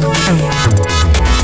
うん。